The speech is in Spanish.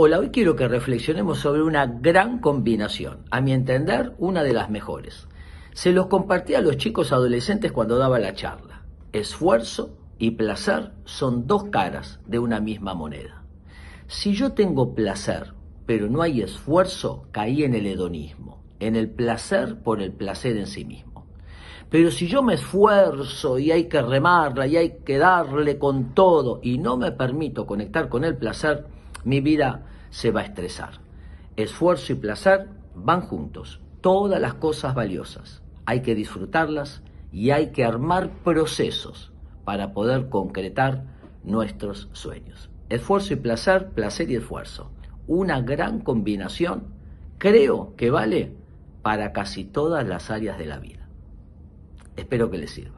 Hola, hoy quiero que reflexionemos sobre una gran combinación, a mi entender, una de las mejores. Se los compartí a los chicos adolescentes cuando daba la charla. Esfuerzo y placer son dos caras de una misma moneda. Si yo tengo placer, pero no hay esfuerzo, caí en el hedonismo, en el placer por el placer en sí mismo. Pero si yo me esfuerzo y hay que remarla y hay que darle con todo y no me permito conectar con el placer, mi vida se va a estresar. Esfuerzo y placer van juntos. Todas las cosas valiosas hay que disfrutarlas y hay que armar procesos para poder concretar nuestros sueños. Esfuerzo y placer, placer y esfuerzo. Una gran combinación, creo que vale para casi todas las áreas de la vida. Espero que les sirva.